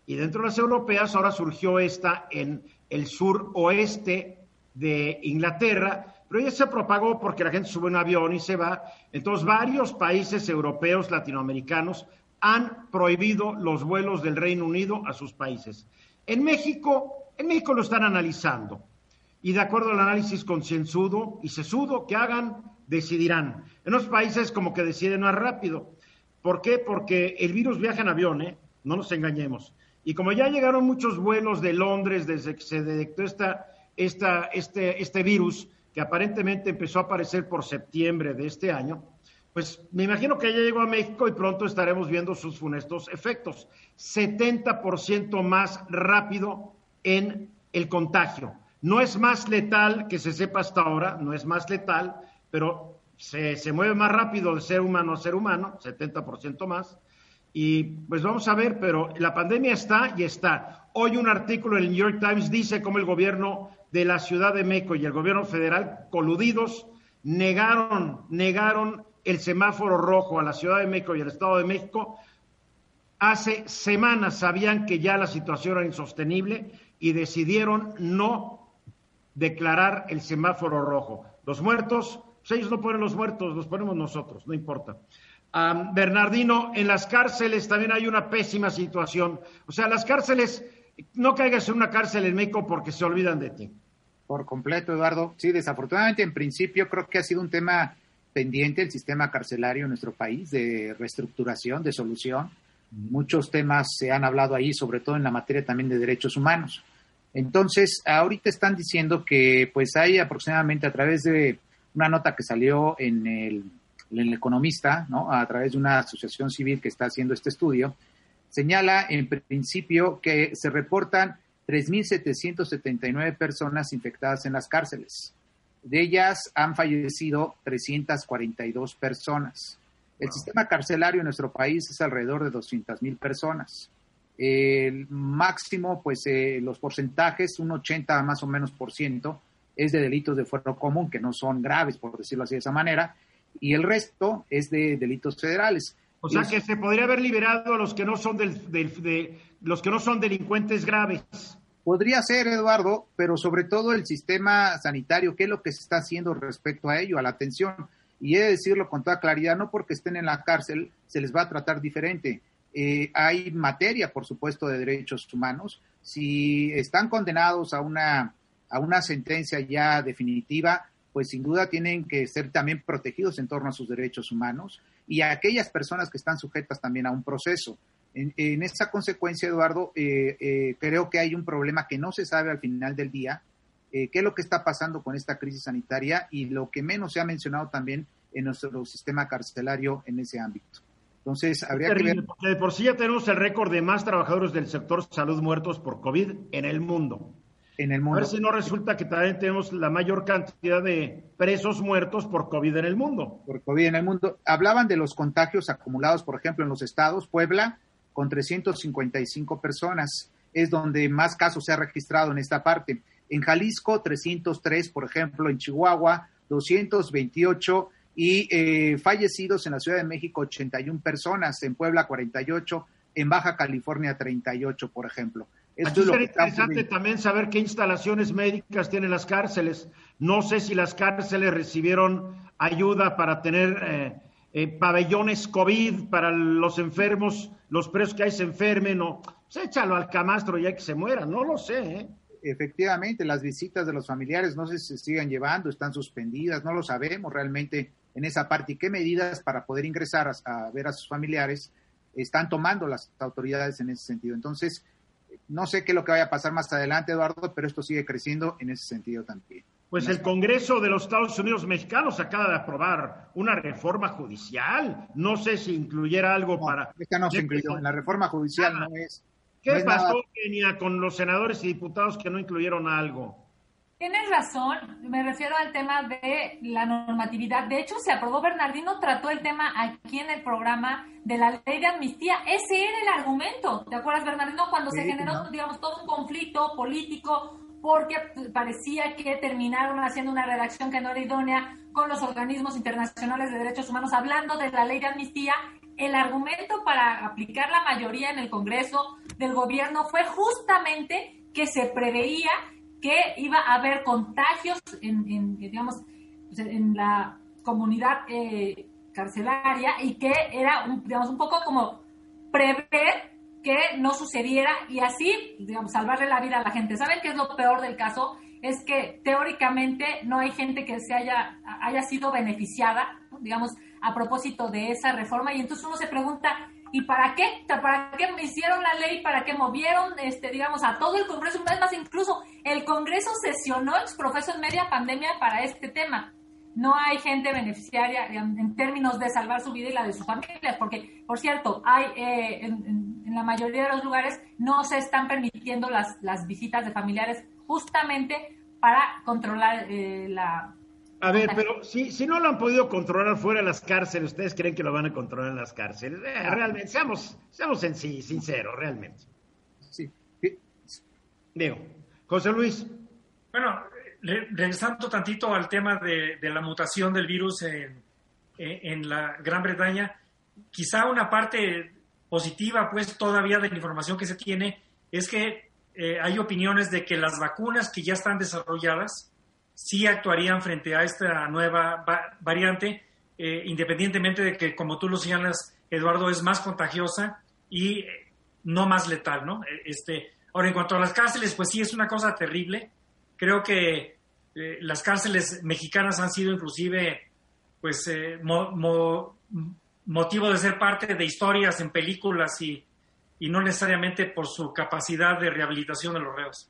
Y dentro de las europeas ahora surgió esta en el sur oeste de Inglaterra, pero ya se propagó porque la gente sube un avión y se va. Entonces, varios países europeos, latinoamericanos, han prohibido los vuelos del Reino Unido a sus países. En México, en México lo están analizando. Y de acuerdo al análisis concienzudo y sesudo que hagan, decidirán. En los países como que deciden más rápido. ¿Por qué? Porque el virus viaja en avión, ¿eh? No nos engañemos. Y como ya llegaron muchos vuelos de Londres desde que se detectó esta, esta, este, este virus, que aparentemente empezó a aparecer por septiembre de este año, pues me imagino que ya llegó a México y pronto estaremos viendo sus funestos efectos. 70% más rápido en el contagio. No es más letal, que se sepa hasta ahora, no es más letal, pero se, se mueve más rápido de ser humano a ser humano, 70% más. Y pues vamos a ver, pero la pandemia está y está. Hoy un artículo en el New York Times dice cómo el gobierno de la Ciudad de México y el gobierno federal, coludidos, negaron, negaron el semáforo rojo a la Ciudad de México y al Estado de México, hace semanas sabían que ya la situación era insostenible y decidieron no declarar el semáforo rojo. Los muertos, pues ellos no ponen los muertos, los ponemos nosotros, no importa. Bernardino, en las cárceles también hay una pésima situación. O sea, las cárceles, no caigas en una cárcel en México porque se olvidan de ti. Por completo, Eduardo. Sí, desafortunadamente, en principio, creo que ha sido un tema pendiente el sistema carcelario en nuestro país de reestructuración, de solución. Muchos temas se han hablado ahí, sobre todo en la materia también de derechos humanos. Entonces, ahorita están diciendo que pues hay aproximadamente a través de una nota que salió en el el economista, ¿no? a través de una asociación civil que está haciendo este estudio, señala en principio que se reportan 3.779 personas infectadas en las cárceles. De ellas han fallecido 342 personas. El sistema carcelario en nuestro país es alrededor de 200.000 personas. El máximo, pues eh, los porcentajes, un 80 más o menos por ciento, es de delitos de fuero común, que no son graves, por decirlo así de esa manera, y el resto es de delitos federales. O sea que se podría haber liberado a los que no son del, de los que no son delincuentes graves. Podría ser, Eduardo, pero sobre todo el sistema sanitario, ¿qué es lo que se está haciendo respecto a ello, a la atención? Y he de decirlo con toda claridad, no porque estén en la cárcel se les va a tratar diferente. Eh, hay materia, por supuesto, de derechos humanos. Si están condenados a una, a una sentencia ya definitiva, pues sin duda tienen que ser también protegidos en torno a sus derechos humanos y a aquellas personas que están sujetas también a un proceso. En, esa consecuencia, Eduardo, eh, eh, creo que hay un problema que no se sabe al final del día, eh, qué es lo que está pasando con esta crisis sanitaria y lo que menos se ha mencionado también en nuestro sistema carcelario en ese ámbito. Entonces, habría que ver... de por sí ya tenemos el récord de más trabajadores del sector salud muertos por COVID en el mundo en el mundo. A ver si no resulta que también tenemos la mayor cantidad de presos muertos por COVID en el mundo. Por COVID en el mundo. Hablaban de los contagios acumulados, por ejemplo, en los estados. Puebla, con 355 personas, es donde más casos se ha registrado en esta parte. En Jalisco, 303, por ejemplo, en Chihuahua, 228 y eh, fallecidos en la Ciudad de México, 81 personas, en Puebla, 48, en Baja California, 38, por ejemplo. Esto es interesante también saber qué instalaciones médicas tienen las cárceles. No sé si las cárceles recibieron ayuda para tener eh, eh, pabellones COVID para los enfermos, los presos que hay se enfermen o pues échalo al camastro ya que se mueran, no lo sé. ¿eh? Efectivamente, las visitas de los familiares no sé si se siguen llevando, están suspendidas, no lo sabemos realmente en esa parte y qué medidas para poder ingresar a ver a sus familiares están tomando las autoridades en ese sentido. Entonces, no sé qué es lo que vaya a pasar más adelante, Eduardo, pero esto sigue creciendo en ese sentido también. Pues el Congreso de los Estados Unidos mexicanos acaba de aprobar una reforma judicial. No sé si incluyera algo para. Esta no se incluyó. La reforma judicial no es. ¿Qué pasó, Kenia, con los senadores y diputados que no incluyeron algo? Tienes razón, me refiero al tema de la normatividad. De hecho, se aprobó, Bernardino trató el tema aquí en el programa de la ley de amnistía. Ese era el argumento, ¿te acuerdas, Bernardino? Cuando se generó, digamos, todo un conflicto político porque parecía que terminaron haciendo una redacción que no era idónea con los organismos internacionales de derechos humanos hablando de la ley de amnistía. El argumento para aplicar la mayoría en el Congreso del gobierno fue justamente que se preveía que iba a haber contagios en, digamos, pues, en la comunidad eh, carcelaria y que era, un, digamos, un poco como prever que no sucediera y así, digamos, salvarle la vida a la gente. ¿Saben qué es lo peor del caso? Es que teóricamente no hay gente que se haya, haya sido beneficiada, digamos, a propósito de esa reforma y entonces uno se pregunta, ¿Y para qué? ¿Para qué hicieron la ley? ¿Para qué movieron, este, digamos, a todo el Congreso? Es más, incluso el Congreso sesionó profesor en media pandemia para este tema. No hay gente beneficiaria en, términos de salvar su vida y la de sus familias, porque, por cierto, hay eh, en, la mayoría de los lugares no se están permitiendo las, las visitas de familiares justamente para controlar eh, la, a ver, pero si, si no lo han podido controlar fuera de las cárceles, ¿ustedes creen que lo van a controlar en las cárceles? Eh, realmente, seamos, seamos en sí, sinceros, realmente. Sí. Digo, José Luis. Bueno, regresando tantito al tema de, la mutación del virus en, en la Gran Bretaña. Quizá una parte positiva, pues todavía de la información que se tiene, es que eh, hay opiniones de que las vacunas que ya están desarrolladas sí actuarían frente a esta nueva variante, eh, independientemente de que, como tú lo señalas, Eduardo, es más contagiosa y no más letal, ¿no? Este, ahora, en cuanto a las cárceles, pues sí, es una cosa terrible. Creo que las cárceles mexicanas han sido inclusive pues eh, motivo de ser parte de historias en películas y, no necesariamente por su capacidad de rehabilitación de los reos.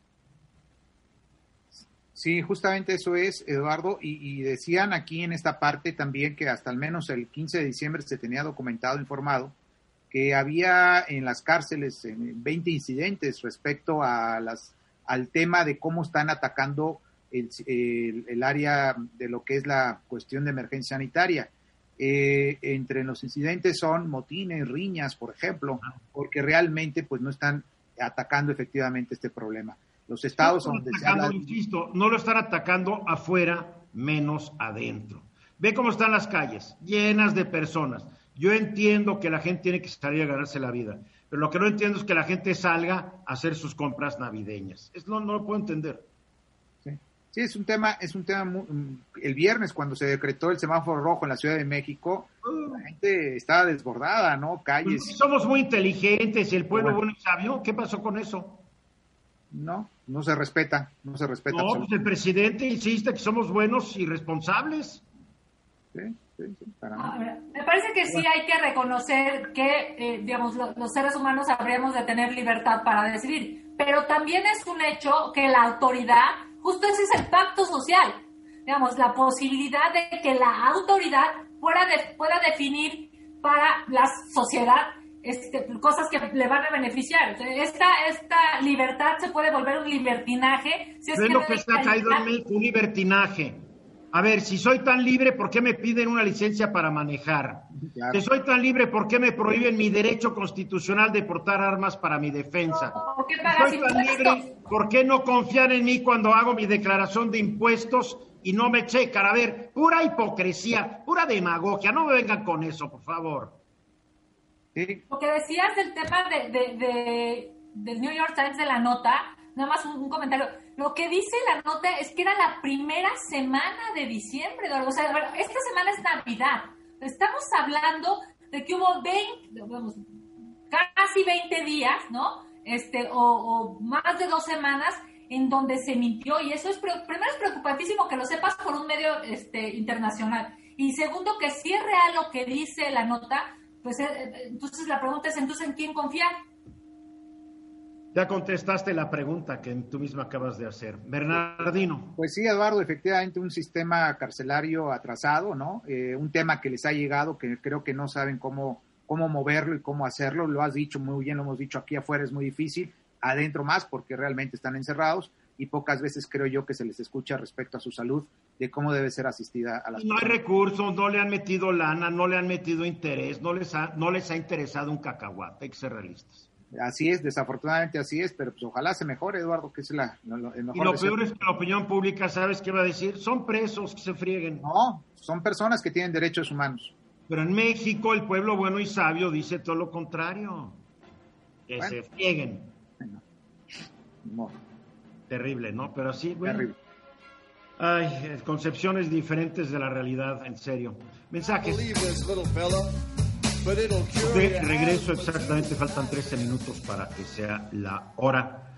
Sí, justamente eso es, Eduardo, y, decían aquí en esta parte también que hasta al menos el 15 de diciembre se tenía documentado, informado, que había en las cárceles 20 incidentes respecto a las, al tema de cómo están atacando el, área de lo que es la cuestión de emergencia sanitaria. Eh, entre los incidentes son motines, riñas, por ejemplo, porque realmente pues no están atacando efectivamente este problema. Los estados donde se habla... Insisto, no lo están atacando afuera, menos adentro. Ve cómo están las calles, llenas de personas. Yo entiendo que la gente tiene que salir a ganarse la vida, pero lo que no entiendo es que la gente salga a hacer sus compras navideñas. Es, no, no lo puedo entender. Sí, es un tema, es un tema mm, el viernes cuando se decretó el semáforo rojo en la Ciudad de México, la gente estaba desbordada, ¿no? Calles. Pues somos muy inteligentes y el pueblo bueno y sabio, ¿qué pasó con eso? No, no se respeta, no se respeta. No, pues el presidente insiste que somos buenos y responsables. Sí, sí, sí, me parece que sí hay que reconocer que, eh, digamos, los seres humanos habríamos de tener libertad para decidir, pero también es un hecho que la autoridad Justo ese es el pacto social, digamos, la posibilidad de que la autoridad pueda, pueda definir para la sociedad este, cosas que le van a beneficiar. Esta, esta libertad se puede volver un libertinaje. Si es, es lo que está caído en México, un libertinaje. A ver, si soy tan libre, ¿por qué me piden una licencia para manejar? Si soy tan libre, ¿por qué me prohíben mi derecho constitucional de portar armas para mi defensa? ¿Por qué si soy tan libre, ¿por qué no confían en mí cuando hago mi declaración de impuestos y no me checan? A ver, pura hipocresía, pura demagogia. No me vengan con eso, por favor. Lo que decías del tema de, de, del New York Times de la nota, nada más un comentario lo que dice la nota es que era la primera semana de diciembre, O sea, esta semana es Navidad. Estamos hablando de que hubo 20, casi 20 días, ¿no? Este, o, más de dos semanas en donde se mintió y eso es primero es preocupantísimo que lo sepas por un medio este, internacional y segundo que si es real lo que dice la nota pues eh, eh, entonces la pregunta es entonces en quién confiar ya contestaste la pregunta que tú mismo acabas de hacer. Bernardino. Pues sí, Eduardo, efectivamente un sistema carcelario atrasado, ¿no? Eh, un tema que les ha llegado que creo que no saben cómo, cómo moverlo y cómo hacerlo. Lo has dicho muy bien, lo hemos dicho aquí afuera, es muy difícil. Adentro más porque realmente están encerrados y pocas veces creo yo que se les escucha respecto a su salud de cómo debe ser asistida a las No hay recursos, no le han metido lana, no le han metido interés, no les ha, no les ha interesado un cacahuate, hay que ser realistas. Así es, desafortunadamente así es, pero pues ojalá se mejore, Eduardo, que es la, el mejor Y lo peor es que la opinión pública, ¿sabes qué va a decir? Son presos que se frieguen. No, son personas que tienen derechos humanos. Pero en México el pueblo bueno y sabio dice todo lo contrario. Que se frieguen. No. Terrible, ¿no? Pero sí, bueno. Terrible. Ay, concepciones diferentes de la realidad, en serio. Mensajes. De regreso exactamente, faltan 13 minutos para que sea la hora.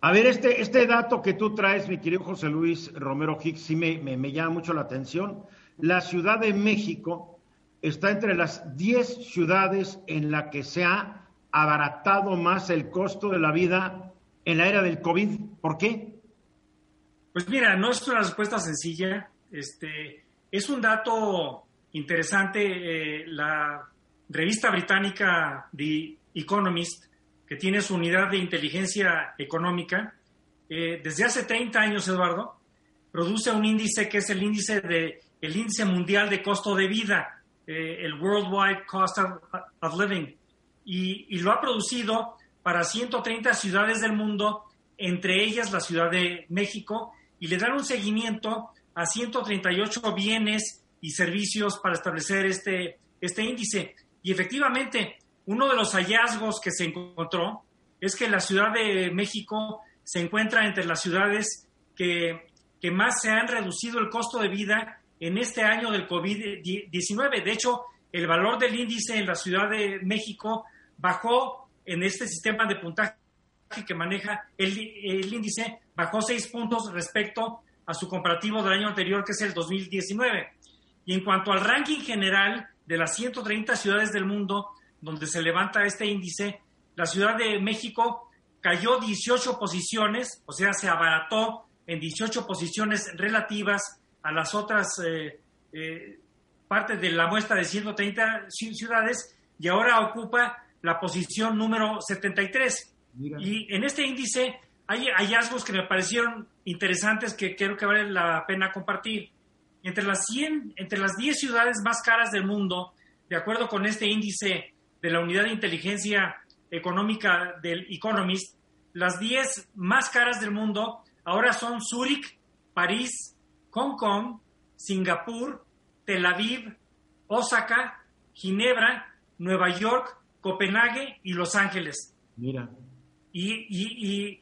A ver, este, este dato que tú traes, mi querido José Luis Romero Hicks, sí me, me, llama mucho la atención. La Ciudad de México está entre las 10 ciudades en la que se ha abaratado más el costo de la vida en la era del COVID. ¿Por qué? Pues mira, no es una respuesta sencilla. Este, es un dato interesante. Eh, la revista británica The Economist, que tiene su unidad de inteligencia económica, eh, desde hace 30 años, Eduardo, produce un índice que es el índice de el índice mundial de costo de vida, eh, el Worldwide Cost of, Living, y, y, lo ha producido para 130 ciudades del mundo, entre ellas la Ciudad de México, y le dan un seguimiento a 138 bienes y servicios para establecer este, este índice. Y efectivamente, uno de los hallazgos que se encontró es que la Ciudad de México se encuentra entre las ciudades que, que más se han reducido el costo de vida en este año del COVID-19. De hecho, el valor del índice en la Ciudad de México bajó en este sistema de puntaje que maneja el, el índice, bajó seis puntos respecto a su comparativo del año anterior, que es el 2019. Y en cuanto al ranking general de las 130 ciudades del mundo donde se levanta este índice, la Ciudad de México cayó 18 posiciones, o sea, se abarató en 18 posiciones relativas a las otras eh, eh, partes de la muestra de 130 ciudades y ahora ocupa la posición número 73. Y en este índice hay hallazgos que me parecieron interesantes que creo que vale la pena compartir. Entre las 100, entre las 10 ciudades más caras del mundo, de acuerdo con este índice de la Unidad de Inteligencia Económica del Economist, las 10 más caras del mundo ahora son Zúrich, París, Hong Kong, Singapur, Tel Aviv, Osaka, Ginebra, Nueva York, Copenhague y Los Ángeles. Mira. Y,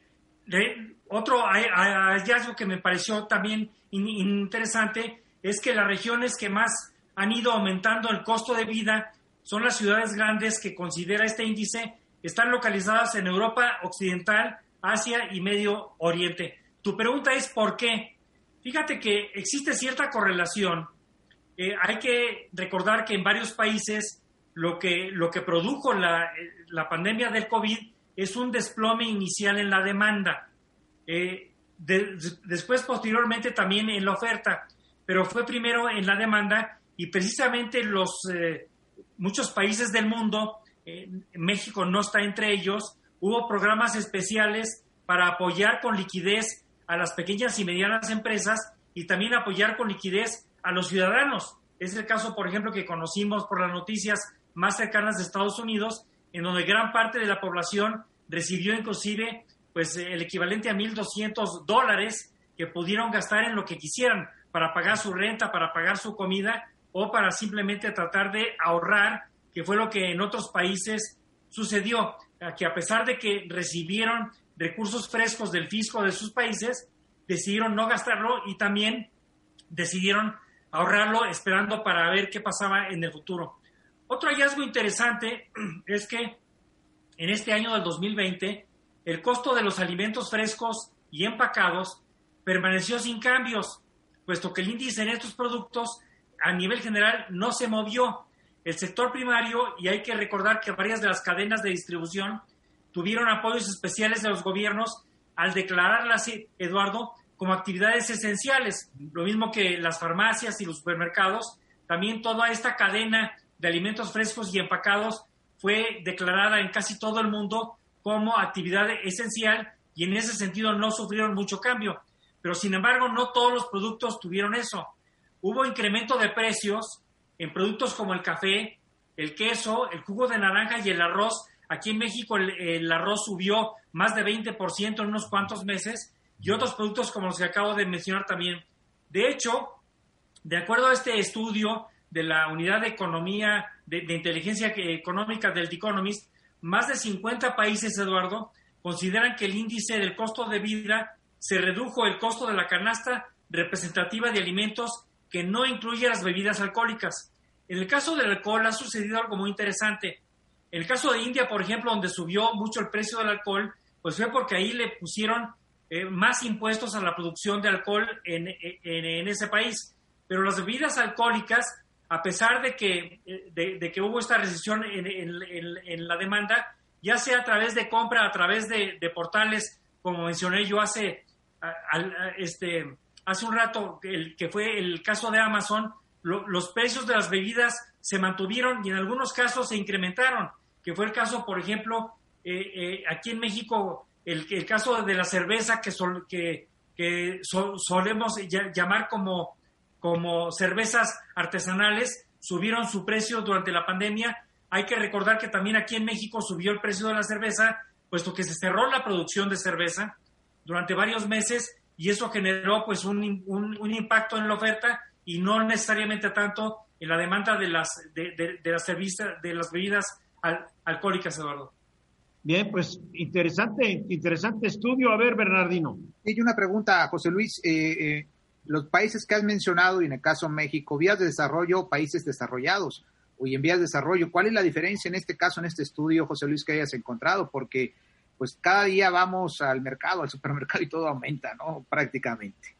otro hallazgo que me pareció también interesante es que las regiones que más han ido aumentando el costo de vida son las ciudades grandes que considera este índice, están localizadas en Europa Occidental, Asia y Medio Oriente. Tu pregunta es ¿por qué? Fíjate que existe cierta correlación. Eh, hay que recordar que en varios países lo que, lo que produjo la, la pandemia del COVID es un desplome inicial en la demanda. Eh, después, posteriormente, también en la oferta, pero fue primero en la demanda y precisamente los eh, muchos países del mundo, México no está entre ellos, hubo programas especiales para apoyar con liquidez a las pequeñas y medianas empresas y también apoyar con liquidez a los ciudadanos. Es el caso, por ejemplo, que conocimos por las noticias más cercanas de Estados Unidos, en donde gran parte de la población recibió inclusive pues el equivalente a 1.200 dólares que pudieron gastar en lo que quisieran para pagar su renta, para pagar su comida o para simplemente tratar de ahorrar, que fue lo que en otros países sucedió, que a pesar de que recibieron recursos frescos del fisco de sus países, decidieron no gastarlo y también decidieron ahorrarlo esperando para ver qué pasaba en el futuro. Otro hallazgo interesante es que en este año del 2020 el costo de los alimentos frescos y empacados permaneció sin cambios, puesto que el índice en estos productos a nivel general no se movió. El sector primario, y hay que recordar que varias de las cadenas de distribución tuvieron apoyos especiales de los gobiernos al declararlas, Eduardo, como actividades esenciales, lo mismo que las farmacias y los supermercados, también toda esta cadena de alimentos frescos y empacados fue declarada en casi todo el mundo como actividad esencial y en ese sentido no sufrieron mucho cambio. Pero sin embargo, no todos los productos tuvieron eso. Hubo incremento de precios en productos como el café, el queso, el jugo de naranja y el arroz Aquí en México el, arroz subió más de 20% en unos cuantos meses y otros productos como los que acabo de mencionar también. De hecho, de acuerdo a este estudio de la Unidad de Economía, de, Inteligencia Económica del The Economist, más de 50 países, Eduardo, consideran que el índice del costo de vida se redujo el costo de la canasta representativa de alimentos que no incluye las bebidas alcohólicas. En el caso del alcohol ha sucedido algo muy interesante. El caso de India, por ejemplo, donde subió mucho el precio del alcohol, pues fue porque ahí le pusieron eh, más impuestos a la producción de alcohol en, ese país. Pero las bebidas alcohólicas, a pesar de que, eh, de, que hubo esta recesión en, la demanda, ya sea a través de compra, a través de, portales, como mencioné yo hace, este, hace un rato, el, que fue el caso de Amazon, los precios de las bebidas se mantuvieron y en algunos casos se incrementaron que fue el caso, por ejemplo, eh, eh, aquí en México, el, el, caso de la cerveza que, que, que solemos llamar como, como cervezas artesanales, subieron su precio durante la pandemia. Hay que recordar que también aquí en México subió el precio de la cerveza, puesto que se cerró la producción de cerveza durante varios meses y eso generó pues un, un, un impacto en la oferta y no necesariamente tanto en la demanda de las, de, de, las, de las bebidas alcohólicas, Eduardo. Bien, pues interesante, interesante estudio. A ver, Bernardino. Y una pregunta, José Luis. Eh, eh, los países que has mencionado, y en el caso México, vías de desarrollo, países desarrollados, o en vías de desarrollo, ¿cuál es la diferencia en este caso, en este estudio, José Luis, que hayas encontrado? Porque pues cada día vamos al mercado, al supermercado y todo aumenta, ¿no? Prácticamente.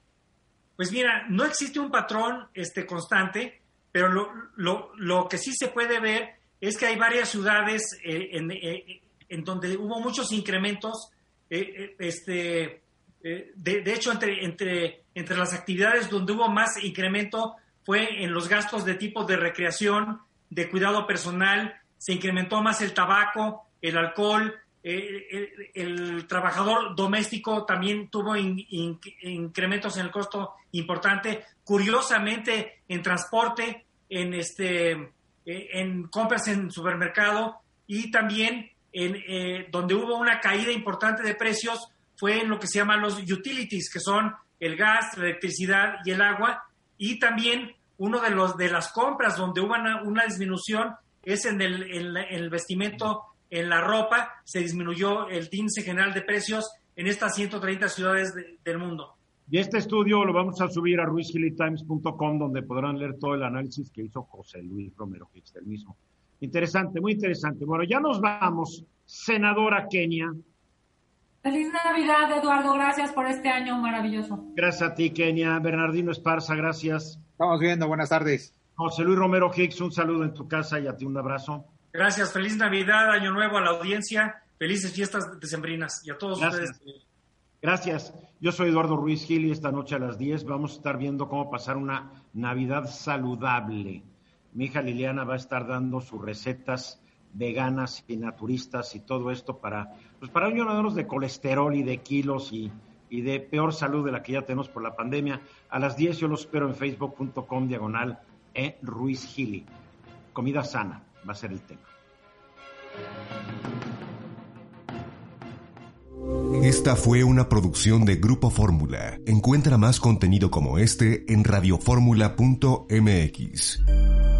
Pues mira, no existe un patrón este, constante, pero lo, lo, lo que sí se puede ver es que hay varias ciudades eh, en, eh, en, donde hubo muchos incrementos. Eh, este, de, de, hecho, entre, entre, entre las actividades donde hubo más incremento fue en los gastos de tipo de recreación, de cuidado personal, se incrementó más el tabaco, el alcohol, el, trabajador doméstico también tuvo incrementos en el costo importante. Curiosamente, en transporte, en, este, en compras en supermercado y también en, eh, donde hubo una caída importante de precios fue en lo que se llaman los utilities, que son el gas, la electricidad y el agua. Y también uno de los de las compras donde hubo una, disminución es en el, en el vestimento en la ropa se disminuyó el índice general de precios en estas 130 ciudades del mundo. Y este estudio lo vamos a subir a ruizhillytimes.com donde podrán leer todo el análisis que hizo José Luis Romero Hicks del mismo. Interesante, muy interesante. Bueno, ya nos vamos. Senadora Kenia. Feliz Navidad, Eduardo. Gracias por este año maravilloso. Gracias a ti, Kenia. Bernardino Esparza, gracias. Estamos viendo. Buenas tardes. José Luis Romero Hicks, un saludo en tu casa y a ti un abrazo. Gracias, feliz Navidad, Año Nuevo a la audiencia, felices fiestas decembrinas y a todos Gracias. ustedes. Gracias. Yo soy Eduardo Ruiz Gil y esta noche a las 10 vamos a estar viendo cómo pasar una Navidad saludable. Mi hija Liliana va a estar dando sus recetas veganas y naturistas y todo esto para, pues para ayudarnos de colesterol y de kilos y, y, de peor salud de la que ya tenemos por la pandemia. A las 10 yo los espero en facebook.com diagonal e Ruiz Gili. Comida sana va a ser el tema. Esta fue una producción de Grupo Fórmula. Encuentra más contenido como este en radioformula.mx.